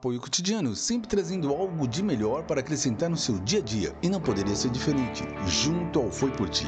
Apoio cotidiano, sempre trazendo algo de melhor para acrescentar no seu dia a dia e não poderia ser diferente, junto ao Foi Por Ti.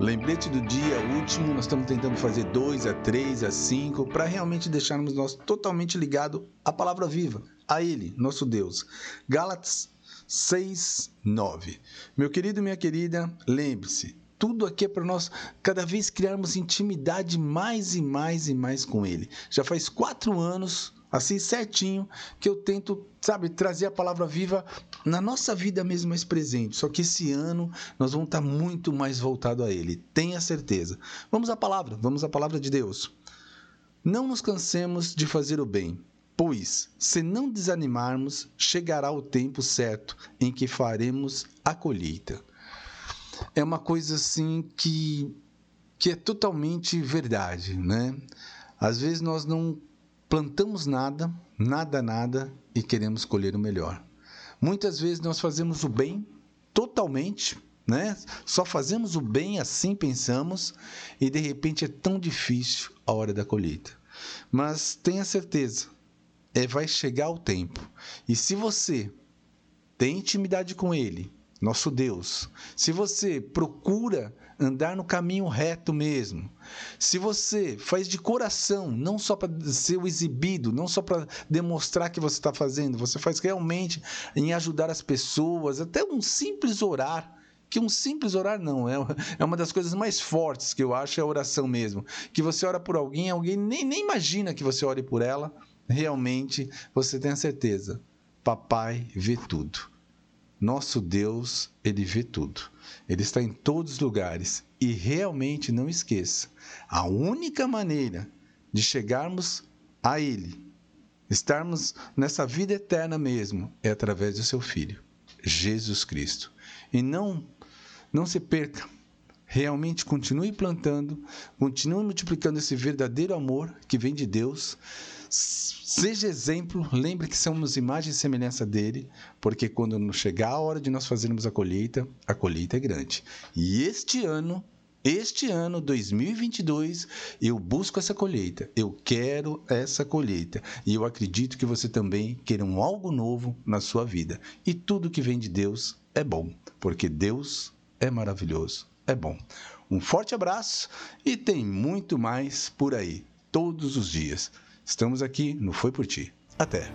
Lembrete do dia último, nós estamos tentando fazer dois a três a cinco para realmente deixarmos nós totalmente ligado à palavra viva, a Ele, nosso Deus. Gálatas 6, 9. Meu querido minha querida, lembre-se, tudo aqui é para nós cada vez criarmos intimidade mais e mais e mais com Ele. Já faz quatro anos, assim certinho, que eu tento, sabe, trazer a palavra viva na nossa vida mesmo mais presente. Só que esse ano nós vamos estar muito mais voltado a Ele. Tenha certeza. Vamos à palavra, vamos à palavra de Deus. Não nos cansemos de fazer o bem, pois, se não desanimarmos, chegará o tempo certo em que faremos a colheita é uma coisa assim que, que é totalmente verdade, né? Às vezes nós não plantamos nada, nada, nada e queremos colher o melhor. Muitas vezes nós fazemos o bem totalmente, né? Só fazemos o bem assim pensamos e de repente é tão difícil a hora da colheita. Mas tenha certeza, é vai chegar o tempo. E se você tem intimidade com ele, nosso Deus. Se você procura andar no caminho reto mesmo, se você faz de coração, não só para ser o exibido, não só para demonstrar que você está fazendo, você faz realmente em ajudar as pessoas, até um simples orar que um simples orar não, é, é uma das coisas mais fortes que eu acho, é a oração mesmo. Que você ora por alguém, alguém nem, nem imagina que você ore por ela, realmente você tem a certeza. Papai vê tudo. Nosso Deus, ele vê tudo. Ele está em todos os lugares. E realmente não esqueça: a única maneira de chegarmos a Ele, estarmos nessa vida eterna mesmo, é através do seu Filho, Jesus Cristo. E não, não se perca. Realmente continue plantando, continue multiplicando esse verdadeiro amor que vem de Deus Seja exemplo, lembre que somos imagem e semelhança dele, porque quando chegar a hora de nós fazermos a colheita, a colheita é grande. E este ano, este ano 2022, eu busco essa colheita, eu quero essa colheita. E eu acredito que você também queira um algo novo na sua vida. E tudo que vem de Deus é bom, porque Deus é maravilhoso, é bom. Um forte abraço e tem muito mais por aí, todos os dias. Estamos aqui no Foi Por Ti. Até!